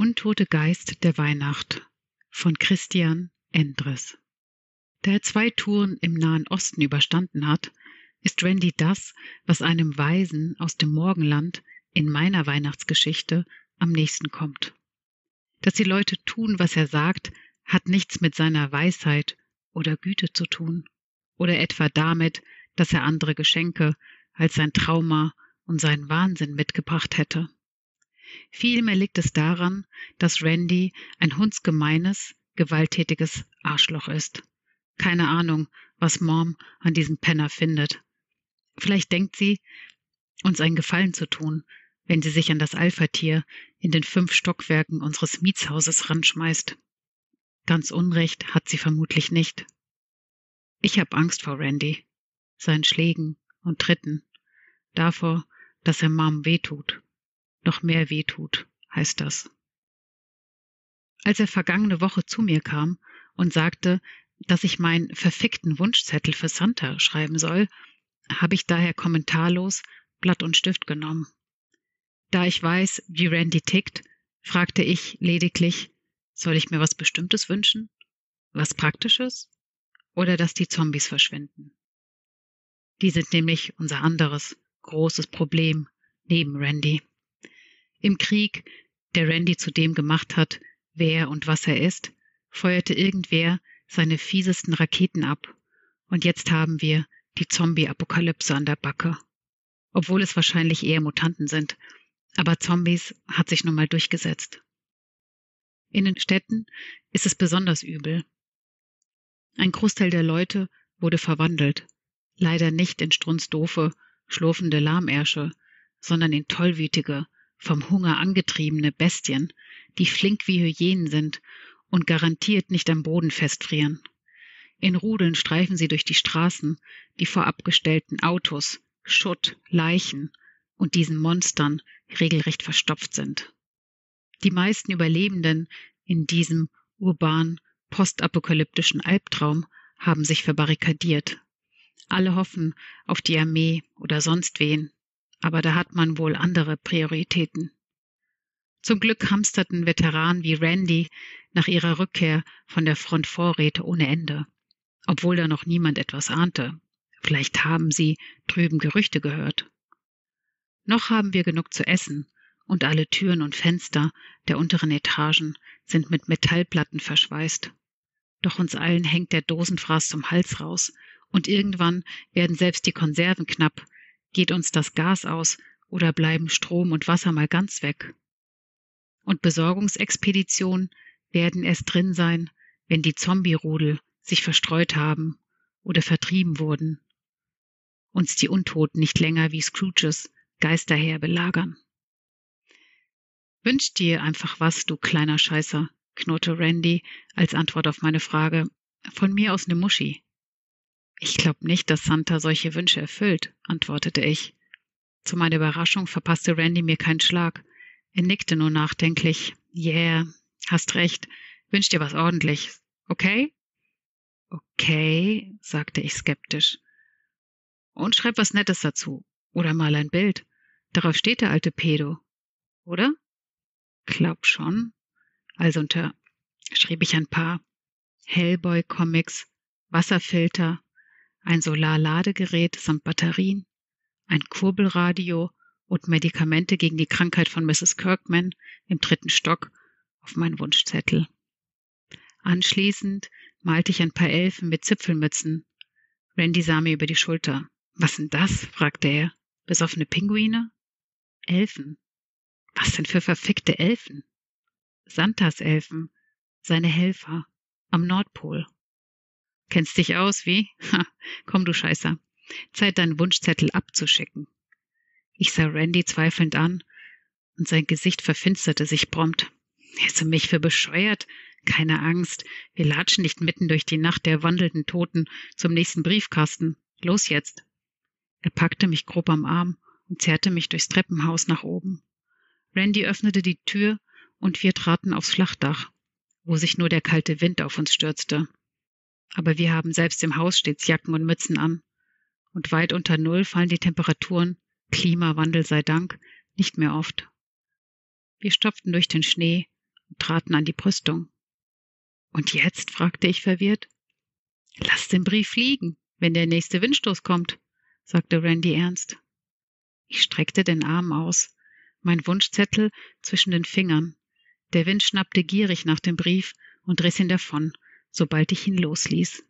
untote Geist der Weihnacht von Christian Endres. Da er zwei Touren im Nahen Osten überstanden hat, ist Randy das, was einem Weisen aus dem Morgenland in meiner Weihnachtsgeschichte am nächsten kommt. Dass die Leute tun, was er sagt, hat nichts mit seiner Weisheit oder Güte zu tun, oder etwa damit, dass er andere Geschenke als sein Trauma und seinen Wahnsinn mitgebracht hätte. Vielmehr liegt es daran, dass Randy ein hundsgemeines, gewalttätiges Arschloch ist. Keine Ahnung, was Mom an diesem Penner findet. Vielleicht denkt sie, uns einen Gefallen zu tun, wenn sie sich an das Alpha-Tier in den fünf Stockwerken unseres Mietshauses ranschmeißt. Ganz Unrecht hat sie vermutlich nicht. Ich habe Angst vor Randy, seinen Schlägen und Tritten, davor, dass er Mom wehtut. Noch mehr wehtut, heißt das. Als er vergangene Woche zu mir kam und sagte, dass ich meinen verfickten Wunschzettel für Santa schreiben soll, habe ich daher kommentarlos Blatt und Stift genommen. Da ich weiß, wie Randy tickt, fragte ich lediglich, soll ich mir was Bestimmtes wünschen? Was Praktisches? Oder dass die Zombies verschwinden? Die sind nämlich unser anderes, großes Problem neben Randy. Im Krieg, der Randy zu dem gemacht hat, wer und was er ist, feuerte irgendwer seine fiesesten Raketen ab. Und jetzt haben wir die Zombie-Apokalypse an der Backe. Obwohl es wahrscheinlich eher Mutanten sind, aber Zombies hat sich nun mal durchgesetzt. In den Städten ist es besonders übel. Ein Großteil der Leute wurde verwandelt, leider nicht in strunzdoofe, schlurfende Lahmärsche, sondern in tollwütige, vom Hunger angetriebene Bestien, die flink wie Hyänen sind und garantiert nicht am Boden festfrieren. In Rudeln streifen sie durch die Straßen, die vor abgestellten Autos, Schutt, Leichen und diesen Monstern regelrecht verstopft sind. Die meisten Überlebenden in diesem urban postapokalyptischen Albtraum haben sich verbarrikadiert. Alle hoffen auf die Armee oder sonst wen, aber da hat man wohl andere Prioritäten. Zum Glück hamsterten Veteranen wie Randy nach ihrer Rückkehr von der Front Vorräte ohne Ende, obwohl da noch niemand etwas ahnte. Vielleicht haben sie drüben Gerüchte gehört. Noch haben wir genug zu essen, und alle Türen und Fenster der unteren Etagen sind mit Metallplatten verschweißt. Doch uns allen hängt der Dosenfraß zum Hals raus, und irgendwann werden selbst die Konserven knapp, geht uns das Gas aus oder bleiben Strom und Wasser mal ganz weg. Und Besorgungsexpeditionen werden erst drin sein, wenn die Zombie-Rudel sich verstreut haben oder vertrieben wurden. Uns die Untoten nicht länger wie Scrooges Geisterher belagern. Wünsch dir einfach was, du kleiner Scheißer, knurrte Randy als Antwort auf meine Frage. Von mir aus ne Muschi. Ich glaub nicht, dass Santa solche Wünsche erfüllt, antwortete ich. Zu meiner Überraschung verpasste Randy mir keinen Schlag. Er nickte nur nachdenklich. Yeah, hast recht. Wünsch dir was ordentliches. Okay? Okay, sagte ich skeptisch. Und schreib was Nettes dazu. Oder mal ein Bild. Darauf steht der alte Pedo. Oder? Glaub schon. Also unterschrieb ich ein paar Hellboy-Comics, Wasserfilter, ein Solarladegerät samt Batterien, ein Kurbelradio und Medikamente gegen die Krankheit von Mrs. Kirkman im dritten Stock auf meinen Wunschzettel. Anschließend malte ich ein paar Elfen mit Zipfelmützen. Randy sah mir über die Schulter. Was denn das? fragte er. Besoffene Pinguine? Elfen. Was denn für verfickte Elfen? Santas Elfen, seine Helfer, am Nordpol. Kennst dich aus, wie? Ha, komm, du Scheißer. Zeit, deinen Wunschzettel abzuschicken. Ich sah Randy zweifelnd an und sein Gesicht verfinsterte sich prompt. Hältst du mich für bescheuert? Keine Angst. Wir latschen nicht mitten durch die Nacht der wandelnden Toten zum nächsten Briefkasten. Los jetzt. Er packte mich grob am Arm und zerrte mich durchs Treppenhaus nach oben. Randy öffnete die Tür und wir traten aufs Flachdach, wo sich nur der kalte Wind auf uns stürzte. Aber wir haben selbst im Haus stets Jacken und Mützen an. Und weit unter Null fallen die Temperaturen, Klimawandel sei Dank, nicht mehr oft. Wir stopften durch den Schnee und traten an die Brüstung. Und jetzt? fragte ich verwirrt. Lass den Brief fliegen, wenn der nächste Windstoß kommt, sagte Randy ernst. Ich streckte den Arm aus, mein Wunschzettel zwischen den Fingern. Der Wind schnappte gierig nach dem Brief und riss ihn davon, sobald ich ihn losließ.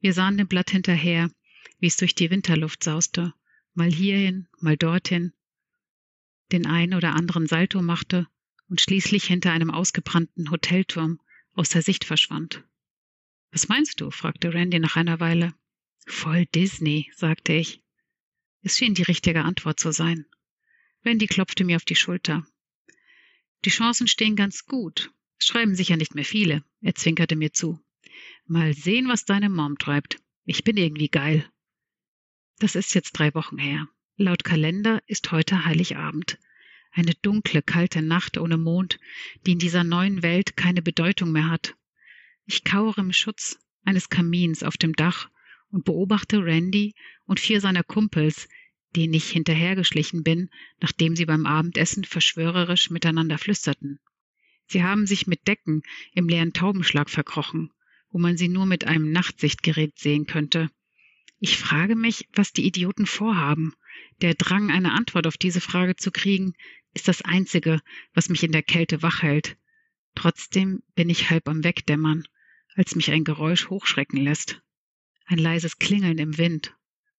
Wir sahen dem Blatt hinterher, wie es durch die Winterluft sauste, mal hierhin, mal dorthin, den einen oder anderen Salto machte und schließlich hinter einem ausgebrannten Hotelturm aus der Sicht verschwand. Was meinst du? fragte Randy nach einer Weile. Voll Disney, sagte ich. Es schien die richtige Antwort zu sein. Randy klopfte mir auf die Schulter. Die Chancen stehen ganz gut. Schreiben sicher nicht mehr viele. Er zwinkerte mir zu. Mal sehen, was deine Mom treibt. Ich bin irgendwie geil. Das ist jetzt drei Wochen her. Laut Kalender ist heute Heiligabend. Eine dunkle, kalte Nacht ohne Mond, die in dieser neuen Welt keine Bedeutung mehr hat. Ich kauere im Schutz eines Kamins auf dem Dach und beobachte Randy und vier seiner Kumpels, denen ich hinterhergeschlichen bin, nachdem sie beim Abendessen verschwörerisch miteinander flüsterten. Sie haben sich mit Decken im leeren Taubenschlag verkrochen, wo man sie nur mit einem Nachtsichtgerät sehen könnte. Ich frage mich, was die Idioten vorhaben. Der Drang, eine Antwort auf diese Frage zu kriegen, ist das Einzige, was mich in der Kälte wach hält. Trotzdem bin ich halb am Wegdämmern, als mich ein Geräusch hochschrecken lässt. Ein leises Klingeln im Wind.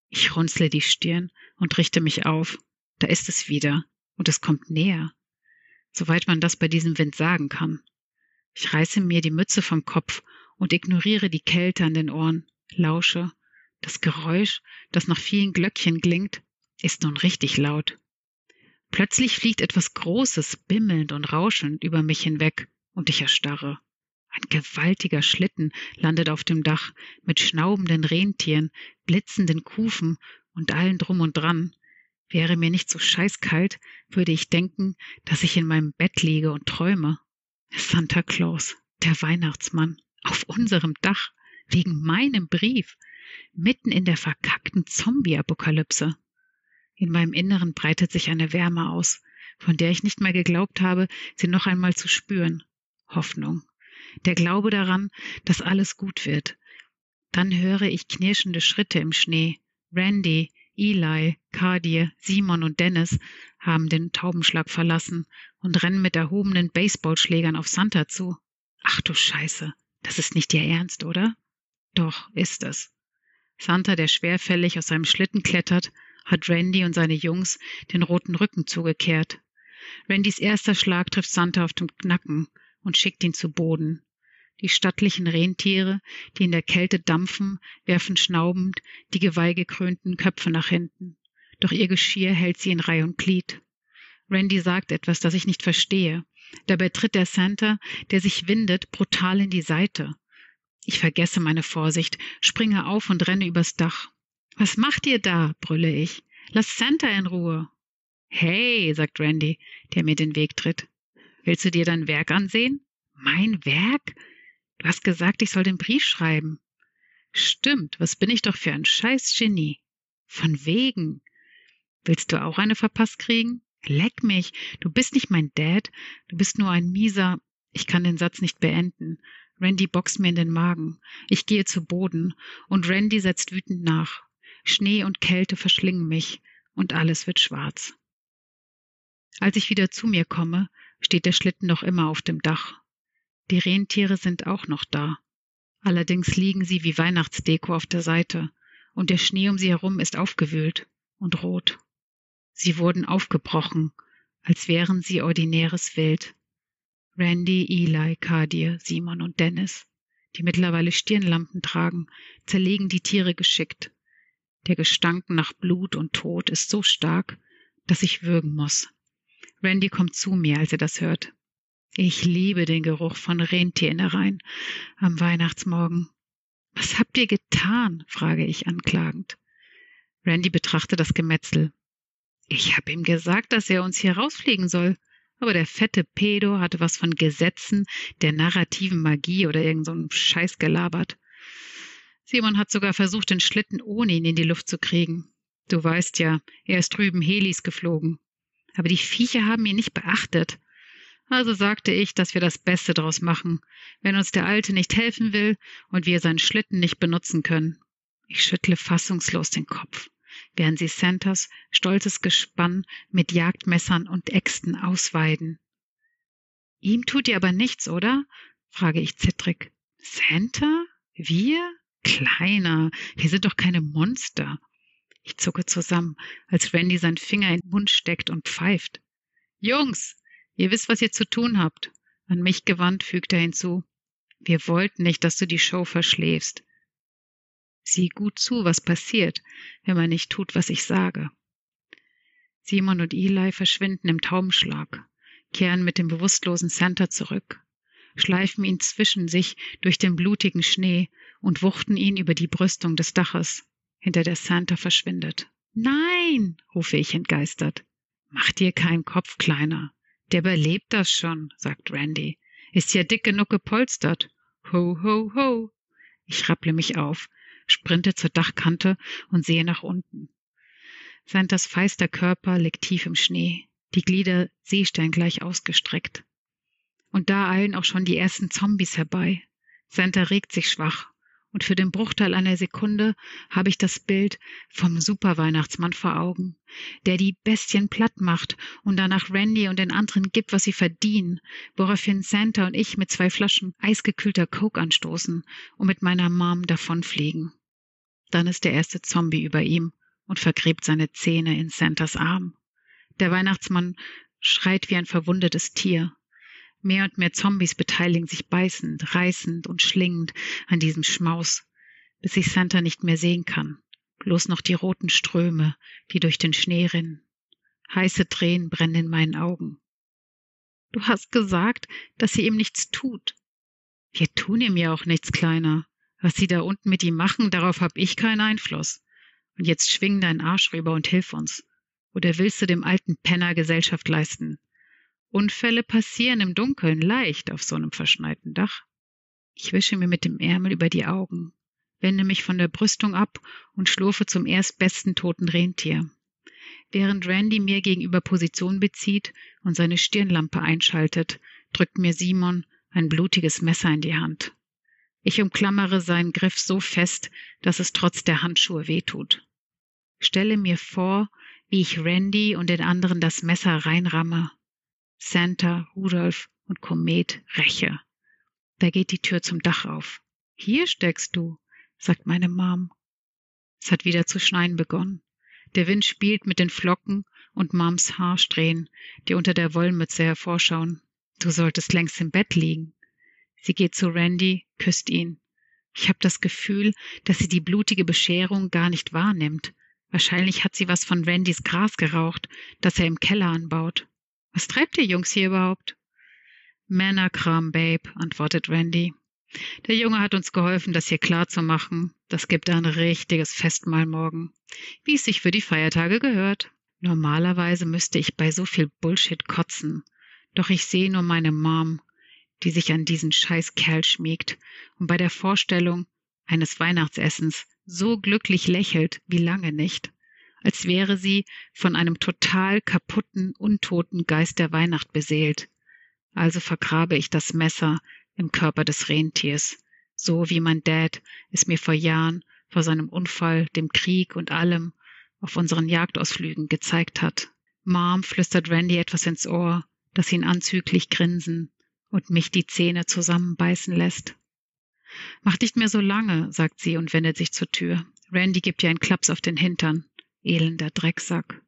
Ich runzle die Stirn und richte mich auf. Da ist es wieder, und es kommt näher soweit man das bei diesem Wind sagen kann. Ich reiße mir die Mütze vom Kopf und ignoriere die Kälte an den Ohren, lausche. Das Geräusch, das nach vielen Glöckchen klingt, ist nun richtig laut. Plötzlich fliegt etwas Großes, bimmelnd und rauschend über mich hinweg, und ich erstarre. Ein gewaltiger Schlitten landet auf dem Dach mit schnaubenden Rentieren, blitzenden Kufen und allen drum und dran, Wäre mir nicht so scheißkalt, würde ich denken, dass ich in meinem Bett liege und träume. Santa Claus, der Weihnachtsmann, auf unserem Dach, wegen meinem Brief, mitten in der verkackten Zombie-Apokalypse. In meinem Inneren breitet sich eine Wärme aus, von der ich nicht mehr geglaubt habe, sie noch einmal zu spüren. Hoffnung. Der Glaube daran, dass alles gut wird. Dann höre ich knirschende Schritte im Schnee. Randy, Eli, Cardier, Simon und Dennis haben den Taubenschlag verlassen und rennen mit erhobenen Baseballschlägern auf Santa zu. Ach du Scheiße, das ist nicht ihr Ernst, oder? Doch, ist es. Santa, der schwerfällig aus seinem Schlitten klettert, hat Randy und seine Jungs den roten Rücken zugekehrt. Randys erster Schlag trifft Santa auf den Knacken und schickt ihn zu Boden. Die stattlichen Rentiere, die in der Kälte dampfen, werfen schnaubend die geweihgekrönten Köpfe nach hinten. Doch ihr Geschirr hält sie in Reih und Glied. Randy sagt etwas, das ich nicht verstehe. Dabei tritt der Santa, der sich windet, brutal in die Seite. Ich vergesse meine Vorsicht, springe auf und renne übers Dach. Was macht ihr da? brülle ich. Lass Santa in Ruhe. Hey, sagt Randy, der mir den Weg tritt. Willst du dir dein Werk ansehen? Mein Werk? Du hast gesagt, ich soll den Brief schreiben. Stimmt, was bin ich doch für ein scheiß Genie. Von wegen. Willst du auch eine verpasst kriegen? Leck mich. Du bist nicht mein Dad. Du bist nur ein mieser. Ich kann den Satz nicht beenden. Randy boxt mir in den Magen. Ich gehe zu Boden und Randy setzt wütend nach. Schnee und Kälte verschlingen mich und alles wird schwarz. Als ich wieder zu mir komme, steht der Schlitten noch immer auf dem Dach die Rentiere sind auch noch da. Allerdings liegen sie wie Weihnachtsdeko auf der Seite, und der Schnee um sie herum ist aufgewühlt und rot. Sie wurden aufgebrochen, als wären sie ordinäres Wild. Randy, Eli, Kadir, Simon und Dennis, die mittlerweile Stirnlampen tragen, zerlegen die Tiere geschickt. Der Gestank nach Blut und Tod ist so stark, dass ich würgen muss. Randy kommt zu mir, als er das hört. Ich liebe den Geruch von Rentierennereien am Weihnachtsmorgen. Was habt ihr getan? frage ich anklagend. Randy betrachtet das Gemetzel. Ich hab ihm gesagt, dass er uns hier rausfliegen soll. Aber der fette Pedo hatte was von Gesetzen der narrativen Magie oder irgend so Scheiß gelabert. Simon hat sogar versucht, den Schlitten ohne ihn in die Luft zu kriegen. Du weißt ja, er ist drüben Helis geflogen. Aber die Viecher haben ihn nicht beachtet. Also sagte ich, dass wir das Beste draus machen, wenn uns der Alte nicht helfen will und wir seinen Schlitten nicht benutzen können. Ich schüttle fassungslos den Kopf, während sie Santas stolzes Gespann mit Jagdmessern und Äxten ausweiden. Ihm tut ihr aber nichts, oder? frage ich zittrig. Santa? Wir? Kleiner, wir sind doch keine Monster. Ich zucke zusammen, als Randy seinen Finger in den Mund steckt und pfeift. Jungs, ihr wisst, was ihr zu tun habt. An mich gewandt fügt er hinzu. Wir wollten nicht, dass du die Show verschläfst. Sieh gut zu, was passiert, wenn man nicht tut, was ich sage. Simon und Eli verschwinden im Taubenschlag, kehren mit dem bewusstlosen Santa zurück, schleifen ihn zwischen sich durch den blutigen Schnee und wuchten ihn über die Brüstung des Daches, hinter der Santa verschwindet. Nein, rufe ich entgeistert. Mach dir keinen Kopf, Kleiner. Der überlebt das schon, sagt Randy. Ist ja dick genug gepolstert. Ho, ho, ho. Ich rapple mich auf, sprinte zur Dachkante und sehe nach unten. Santas feister Körper liegt tief im Schnee, die Glieder seesterngleich ausgestreckt. Und da eilen auch schon die ersten Zombies herbei. Santa regt sich schwach und für den Bruchteil einer Sekunde habe ich das Bild vom Superweihnachtsmann vor Augen, der die Bestien platt macht und danach Randy und den anderen gibt, was sie verdienen, woraufhin Santa und ich mit zwei Flaschen eisgekühlter Coke anstoßen und mit meiner Mom davonfliegen. Dann ist der erste Zombie über ihm und vergräbt seine Zähne in Santas Arm. Der Weihnachtsmann schreit wie ein verwundetes Tier. Mehr und mehr Zombies beteiligen sich beißend, reißend und schlingend an diesem Schmaus, bis ich Santa nicht mehr sehen kann. Bloß noch die roten Ströme, die durch den Schnee rinnen. Heiße Tränen brennen in meinen Augen. Du hast gesagt, dass sie ihm nichts tut. Wir tun ihm ja auch nichts, Kleiner. Was sie da unten mit ihm machen, darauf hab ich keinen Einfluss. Und jetzt schwing deinen Arsch rüber und hilf uns. Oder willst du dem alten Penner Gesellschaft leisten? Unfälle passieren im Dunkeln leicht auf so einem verschneiten Dach. Ich wische mir mit dem Ärmel über die Augen, wende mich von der Brüstung ab und schlurfe zum erstbesten toten Rentier. Während Randy mir gegenüber Position bezieht und seine Stirnlampe einschaltet, drückt mir Simon ein blutiges Messer in die Hand. Ich umklammere seinen Griff so fest, dass es trotz der Handschuhe wehtut. Stelle mir vor, wie ich Randy und den anderen das Messer reinramme Santa, Rudolf und Komet räche. Da geht die Tür zum Dach auf. Hier steckst du, sagt meine Mom. Es hat wieder zu schneien begonnen. Der Wind spielt mit den Flocken und Moms Haarsträhnen, die unter der Wollmütze hervorschauen. Du solltest längst im Bett liegen. Sie geht zu Randy, küsst ihn. Ich habe das Gefühl, dass sie die blutige Bescherung gar nicht wahrnimmt. Wahrscheinlich hat sie was von Randys Gras geraucht, das er im Keller anbaut. Was treibt ihr Jungs hier überhaupt? Männerkram, Babe, antwortet Randy. Der Junge hat uns geholfen, das hier klar zu machen. Das gibt ein richtiges Festmahl morgen, wie es sich für die Feiertage gehört. Normalerweise müsste ich bei so viel Bullshit kotzen, doch ich sehe nur meine Mom, die sich an diesen scheiß Kerl schmiegt und bei der Vorstellung eines Weihnachtsessens so glücklich lächelt wie lange nicht als wäre sie von einem total kaputten, untoten Geist der Weihnacht beseelt. Also vergrabe ich das Messer im Körper des Rentiers, so wie mein Dad es mir vor Jahren vor seinem Unfall, dem Krieg und allem auf unseren Jagdausflügen gezeigt hat. Mom flüstert Randy etwas ins Ohr, das ihn anzüglich grinsen und mich die Zähne zusammenbeißen lässt. Mach nicht mehr so lange, sagt sie und wendet sich zur Tür. Randy gibt ihr einen Klaps auf den Hintern elender Drecksack.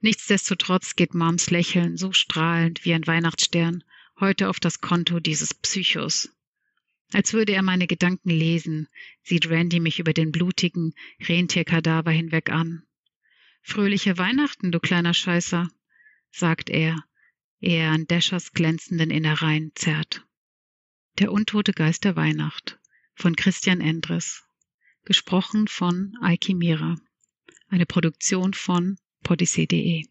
Nichtsdestotrotz geht Moms Lächeln so strahlend wie ein Weihnachtsstern heute auf das Konto dieses Psychos. Als würde er meine Gedanken lesen, sieht Randy mich über den blutigen Rentierkadaver hinweg an. Fröhliche Weihnachten, du kleiner Scheißer, sagt er, ehe er an Dashers glänzenden Innereien zerrt. Der untote Geist der Weihnacht von Christian Endres. Gesprochen von Aiki Mira eine Produktion von podyssee.de